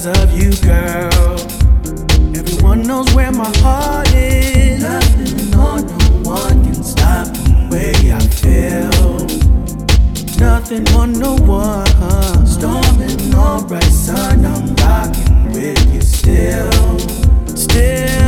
because of you, girl. Everyone knows where my heart is. Nothing or no one can stop the way I feel. Nothing or no one. Storming alright, sun, I'm rocking with you still. Still.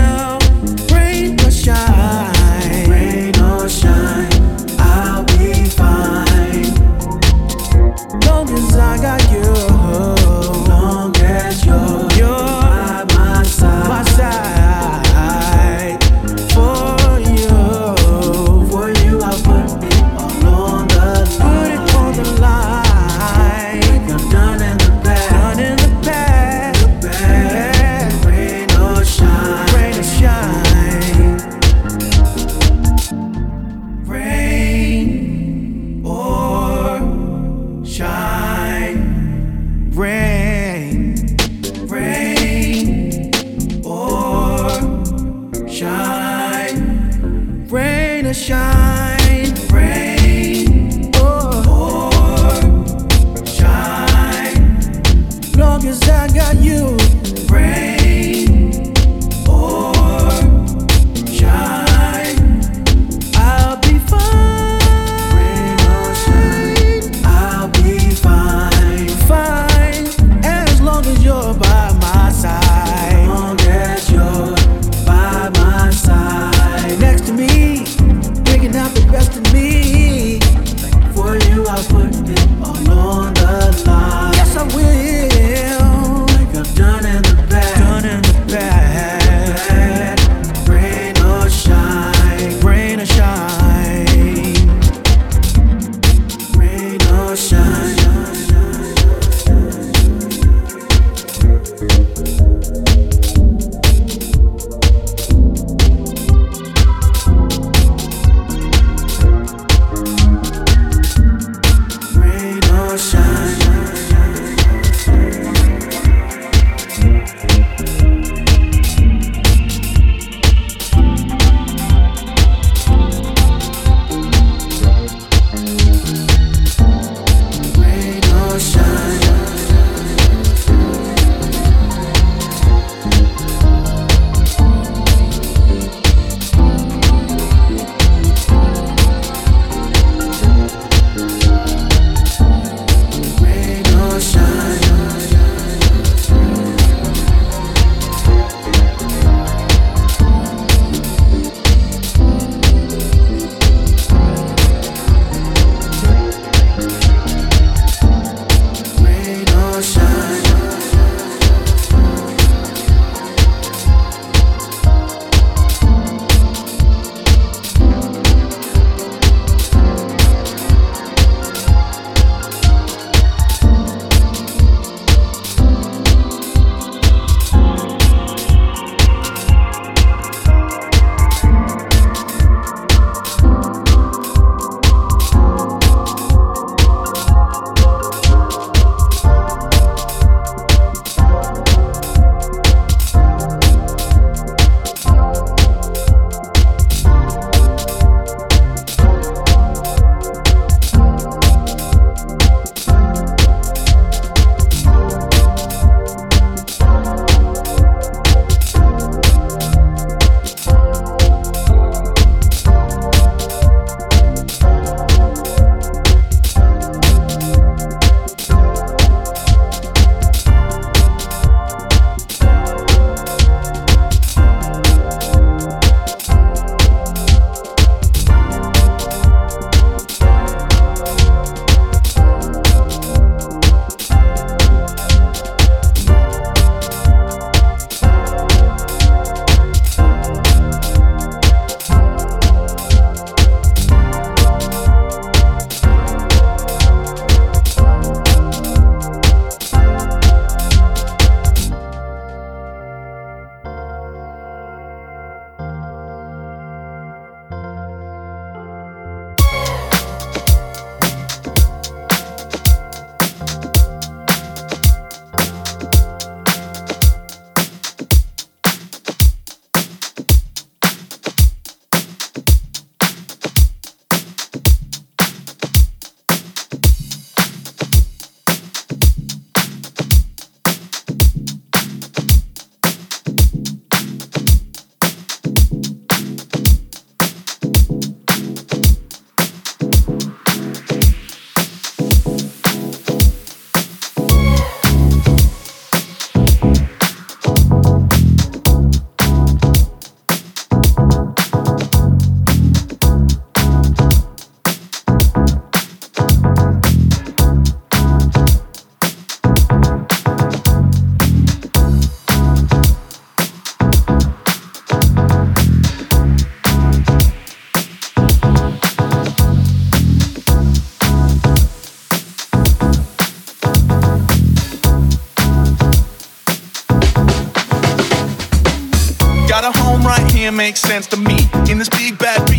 Here makes sense to me. In this big bad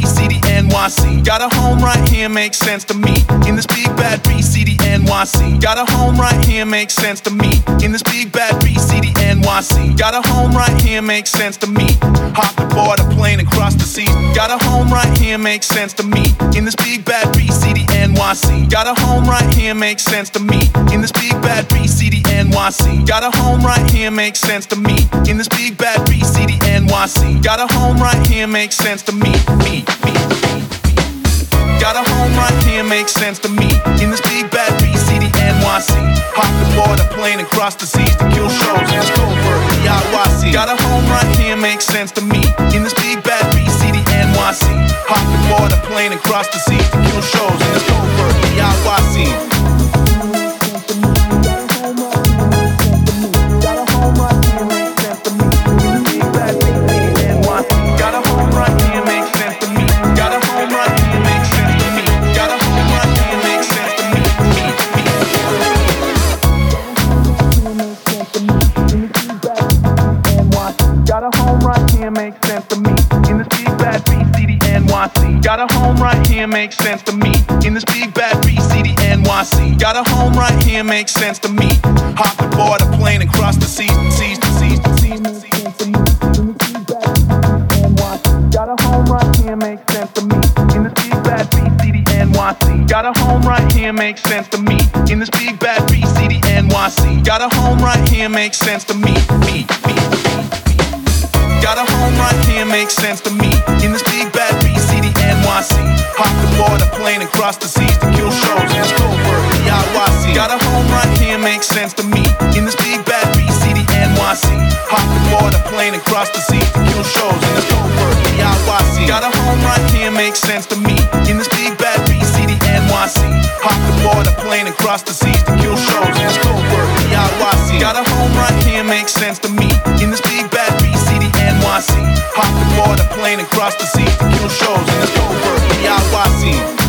NYC. Got a home right here makes sense to me. In this big bad B city NYC. Got a home right here makes sense to me. In this big bad B city NYC. Got a home right here makes sense to me. Hop aboard a plane and cross the seas. Got a home right here makes sense to me. In this big bad B city NYC. Got a home right here makes sense to me. In this big bad B city NYC. Got a home right here makes sense to me. In this big bad B city NYC. Got a home right here makes sense to me. Me, me, me. Got a home right here makes sense to me. In this big bad B city NYC. Hop aboard a plane and cross the seas to kill shows in Stolberg, DIYC. Got a home right here makes sense to me. In this big bad B city NYC. Hop aboard a plane and cross the seas to kill shows in Stolberg, DIYC. Got a home right here makes sense to me. In this big bad B city NYC. Got a home right here makes sense to me. Hop aboard a plane and cross the seas, seas, seas, seas. Got a home right here makes sense to me. In this big bad B city NYC. Got a home right here makes sense to me. In this big bad B city NYC. Got a home right here makes sense to me. Me, me, me. Got a home right here makes sense to me. In this plane and cross the seas to kill shows in Stolberg, DIYC. Got a home right here, makes sense to me. In this big bad B city, NYC. Hop aboard a plane and cross the seas to kill shows in Stolberg, DIYC. Got a home right here, makes sense to me. In this big bad B city, NYC. Hop aboard a plane and cross the seas to kill shows in Stolberg, DIYC. Got a home right here, makes sense to me. In this big bad B city, NYC. Hop aboard a plane and cross the seas to kill shows in Stolberg, DIYC.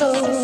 soul.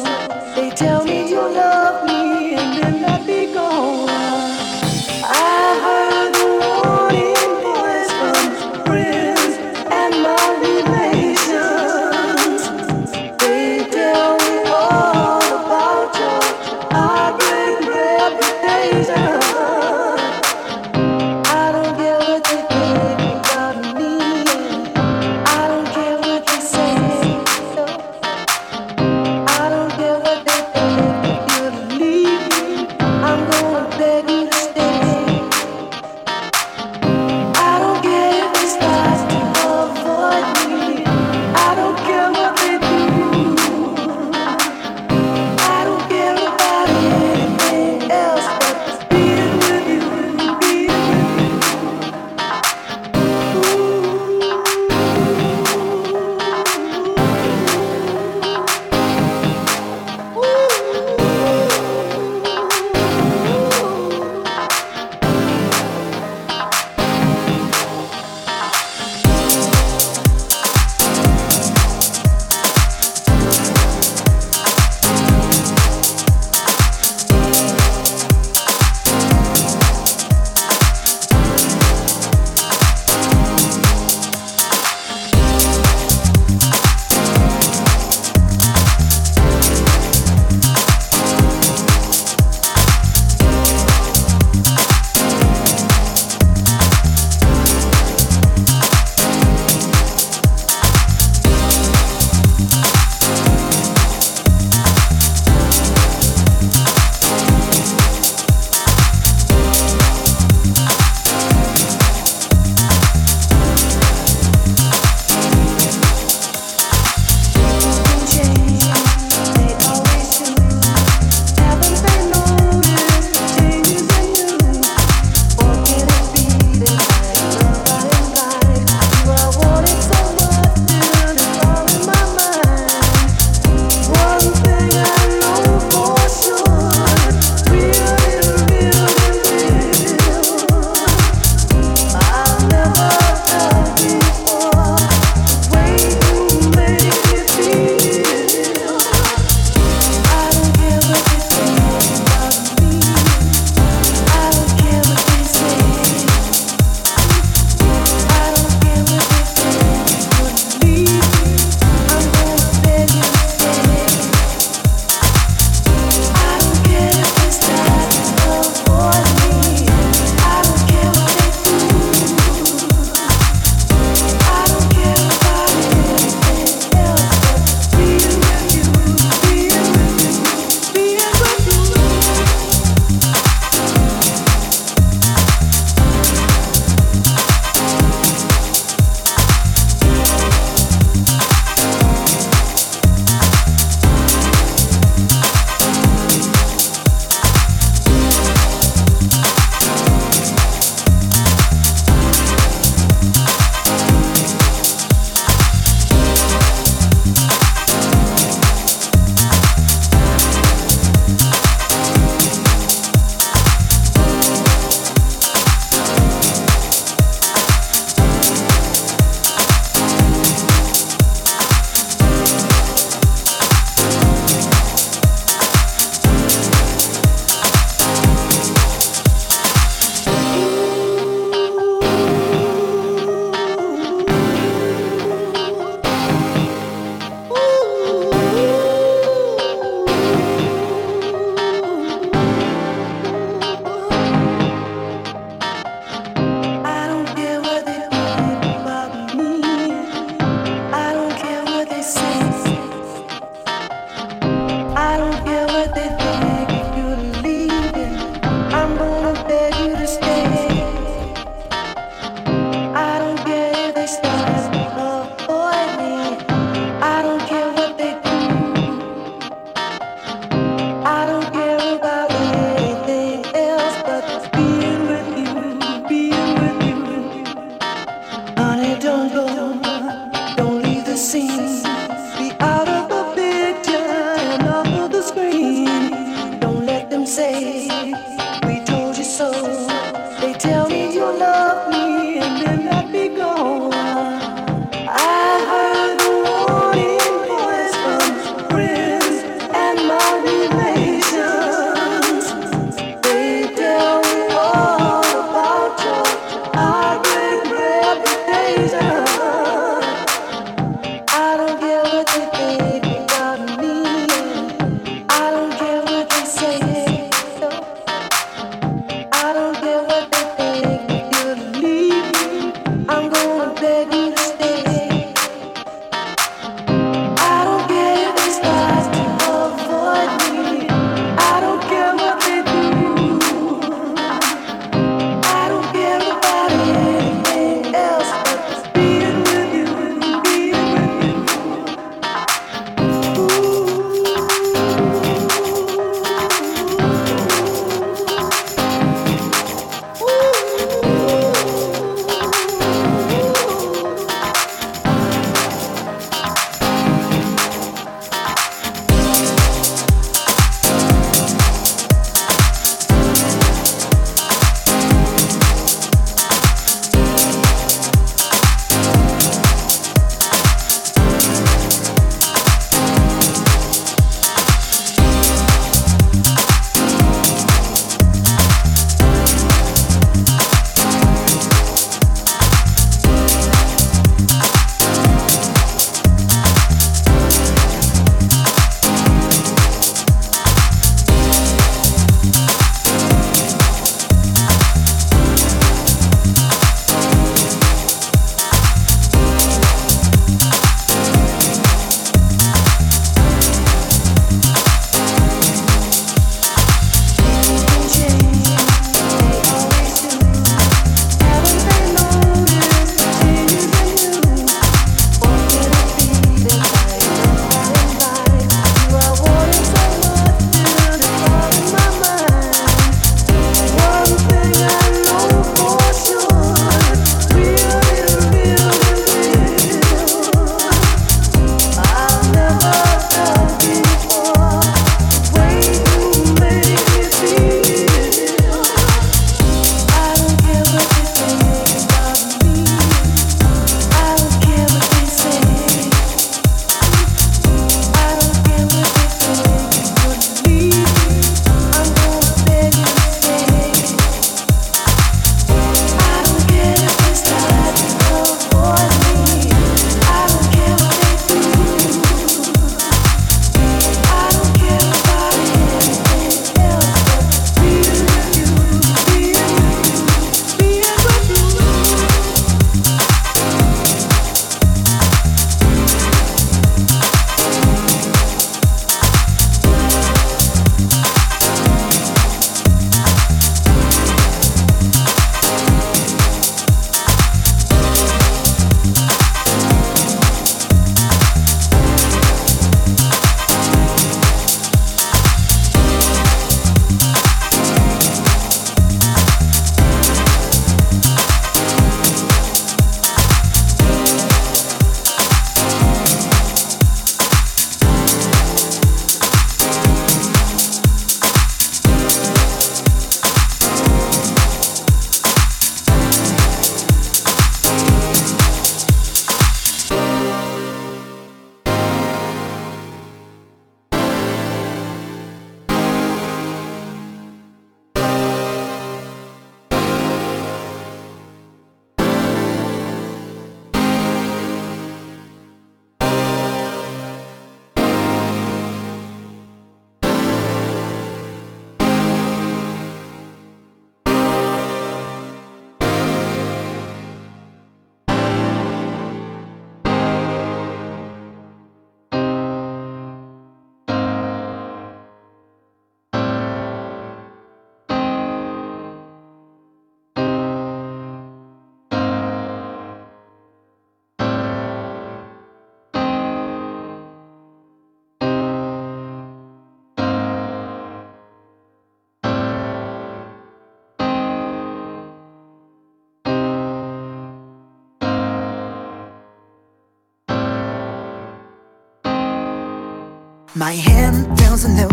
My hand feels a new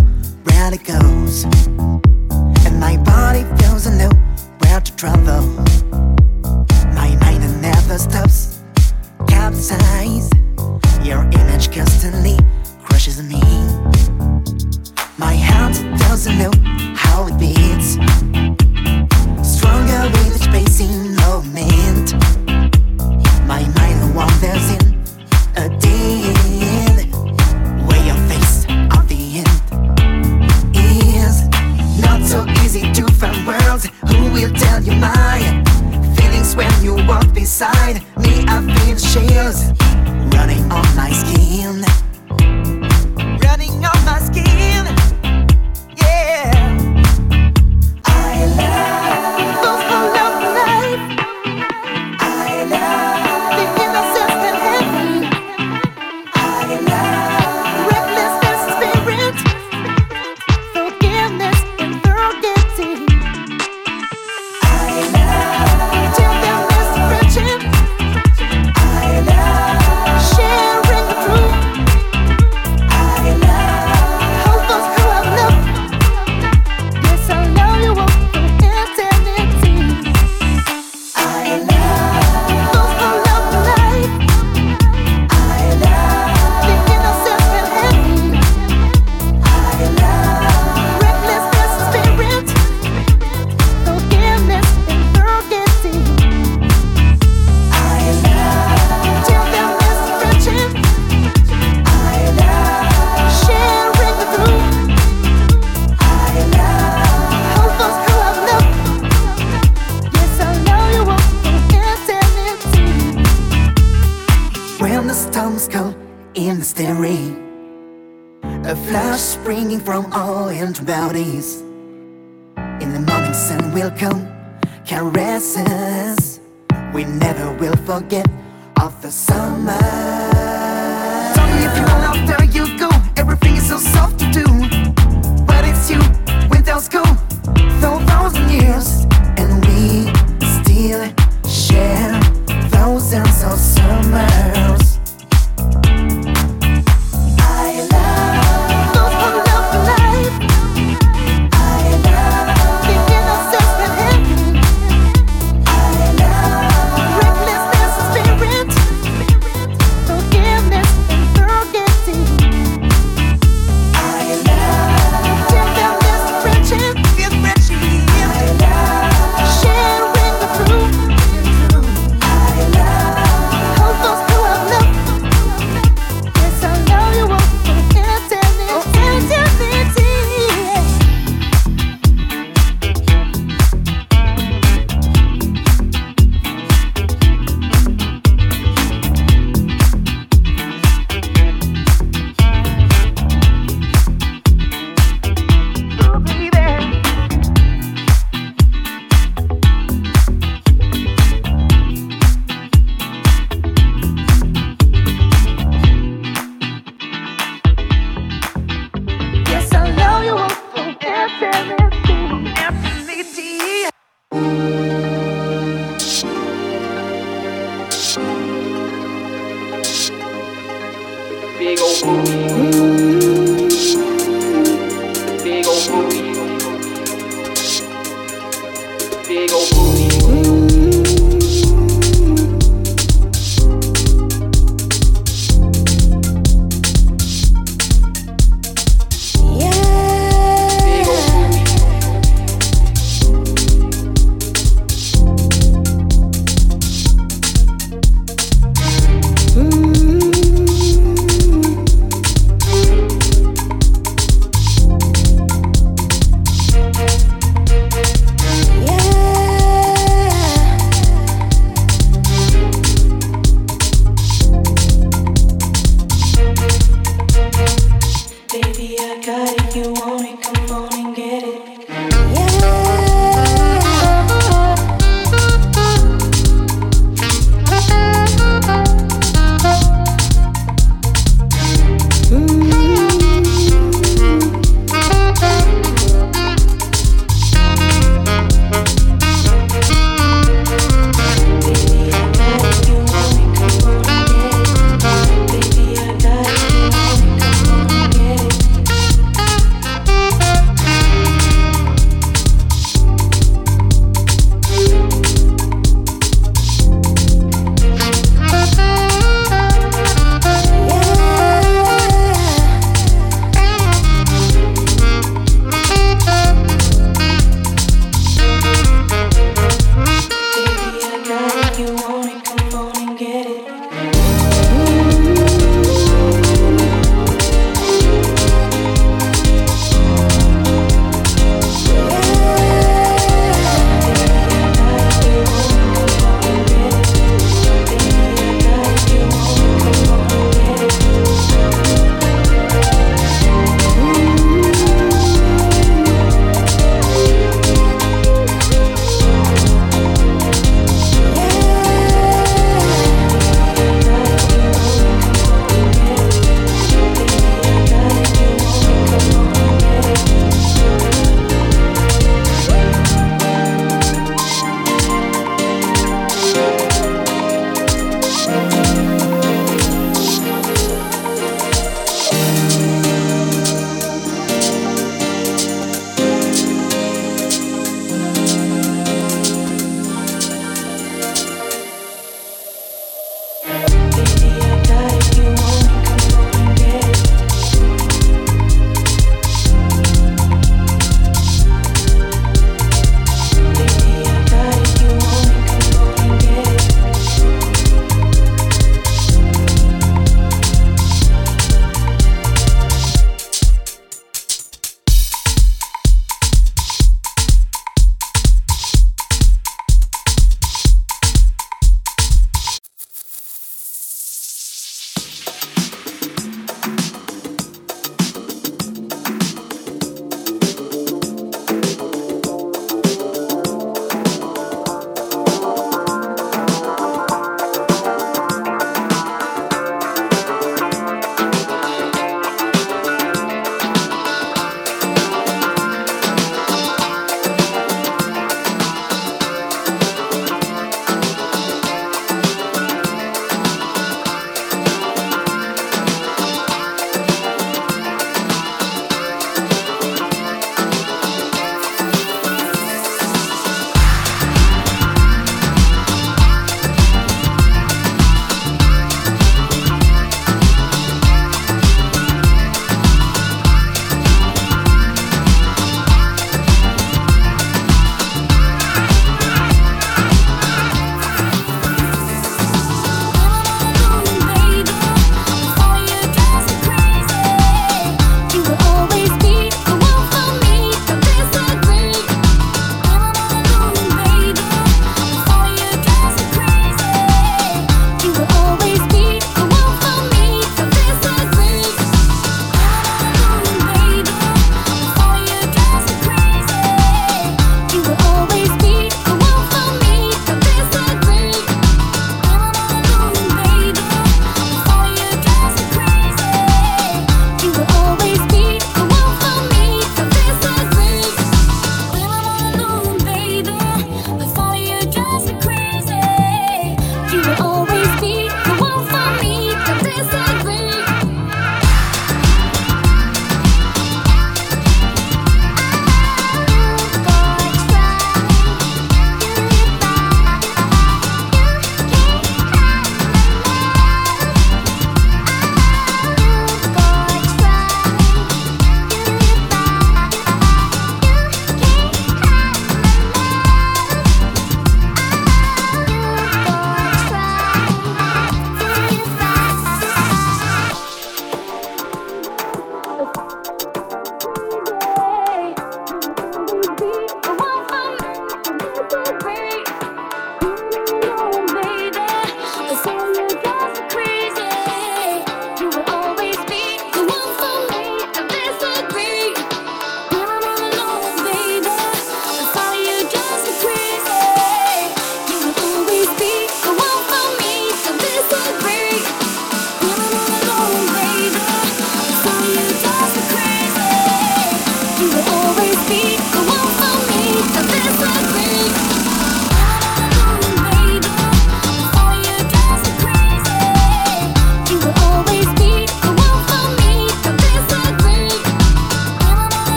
where it goes, and my body feels a new where to travel. My mind never stops, capsize. Your image constantly crushes me. My heart feels a new how it beats, stronger with each passing. ringing from all and bodies. In the morning sun will come, caresses. We never will forget of the summer. Tell me if you are out there, you go. Everything is so soft to do. But it's you, winter's cold, though thousand years.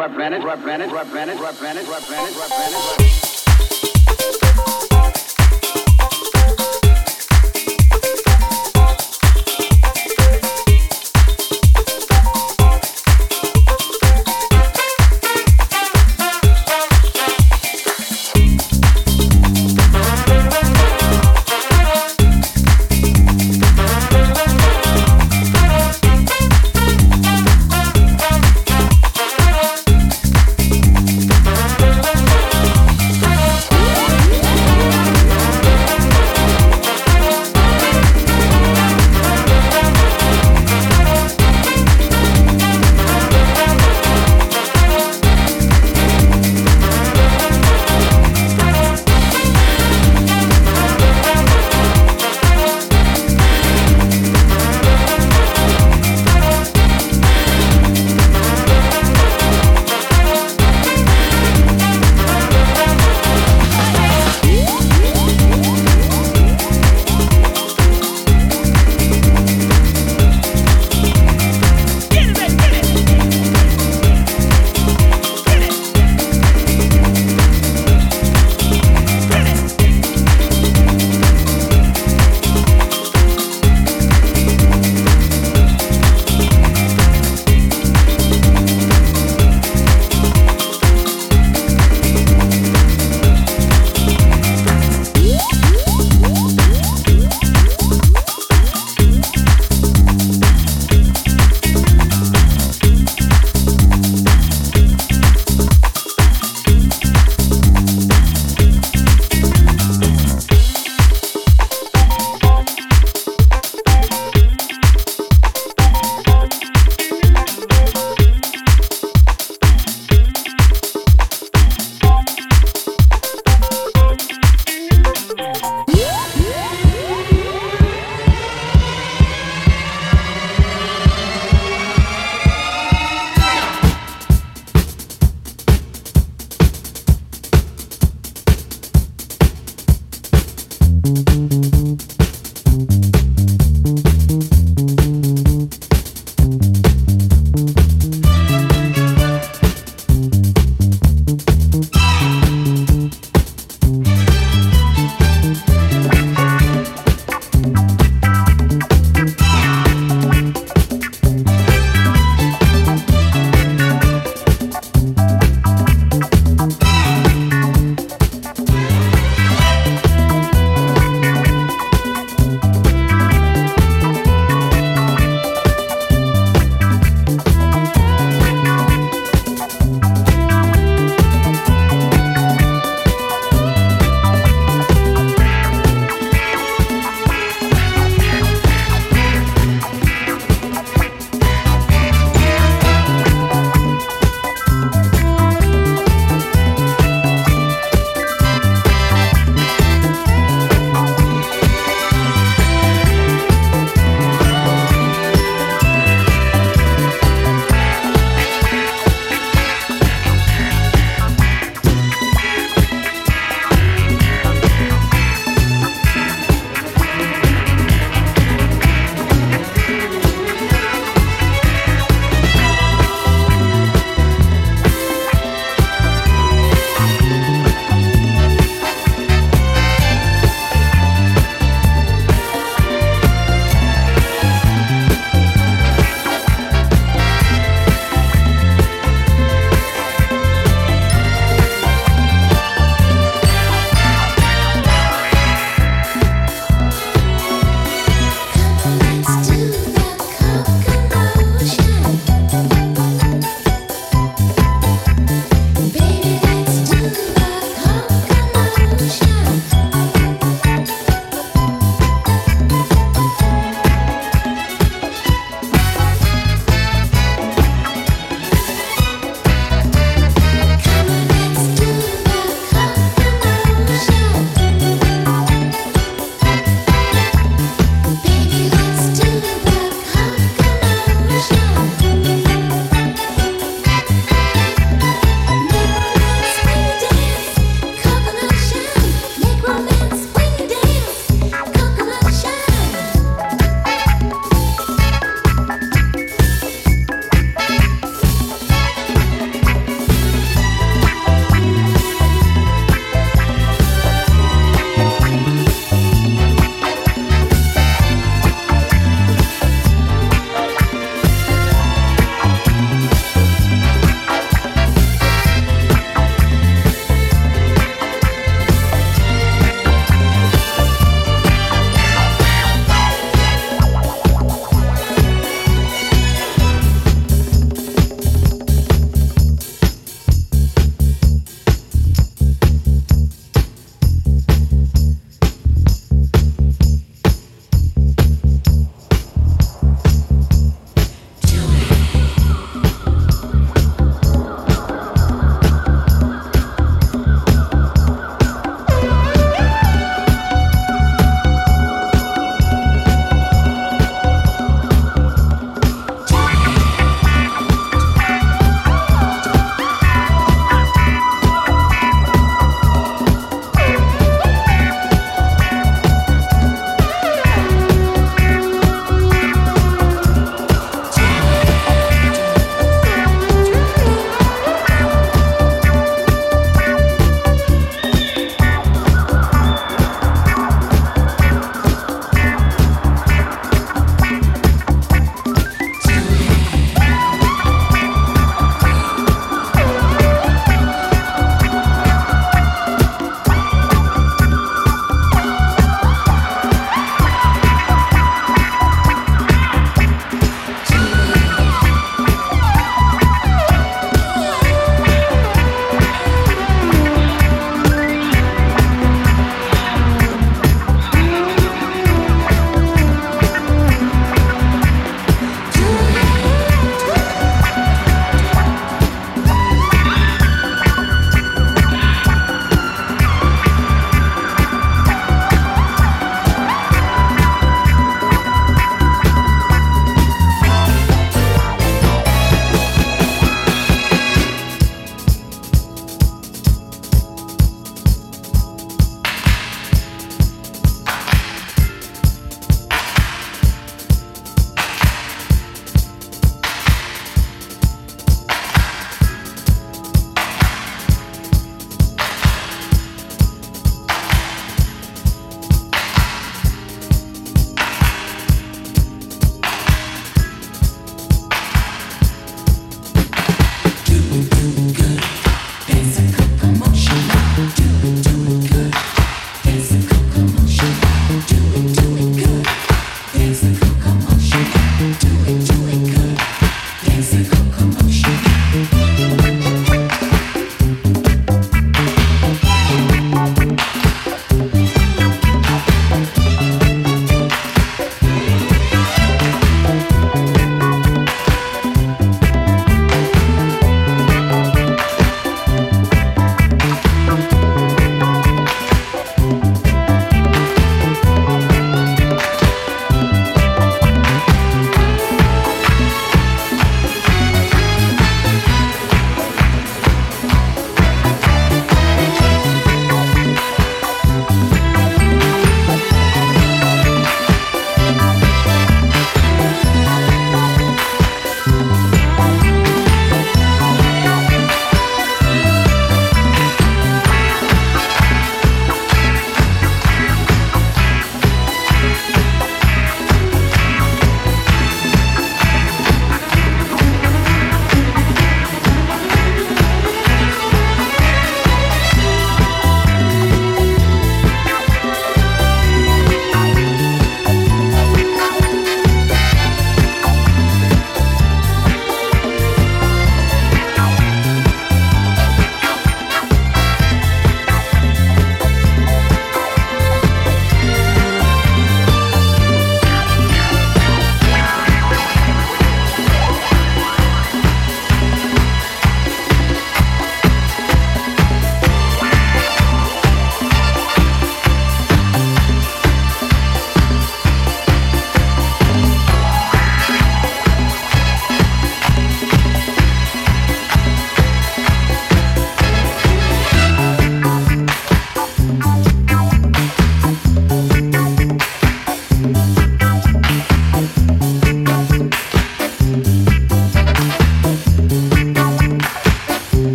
Represented, represented, represented, represented, represented, represented,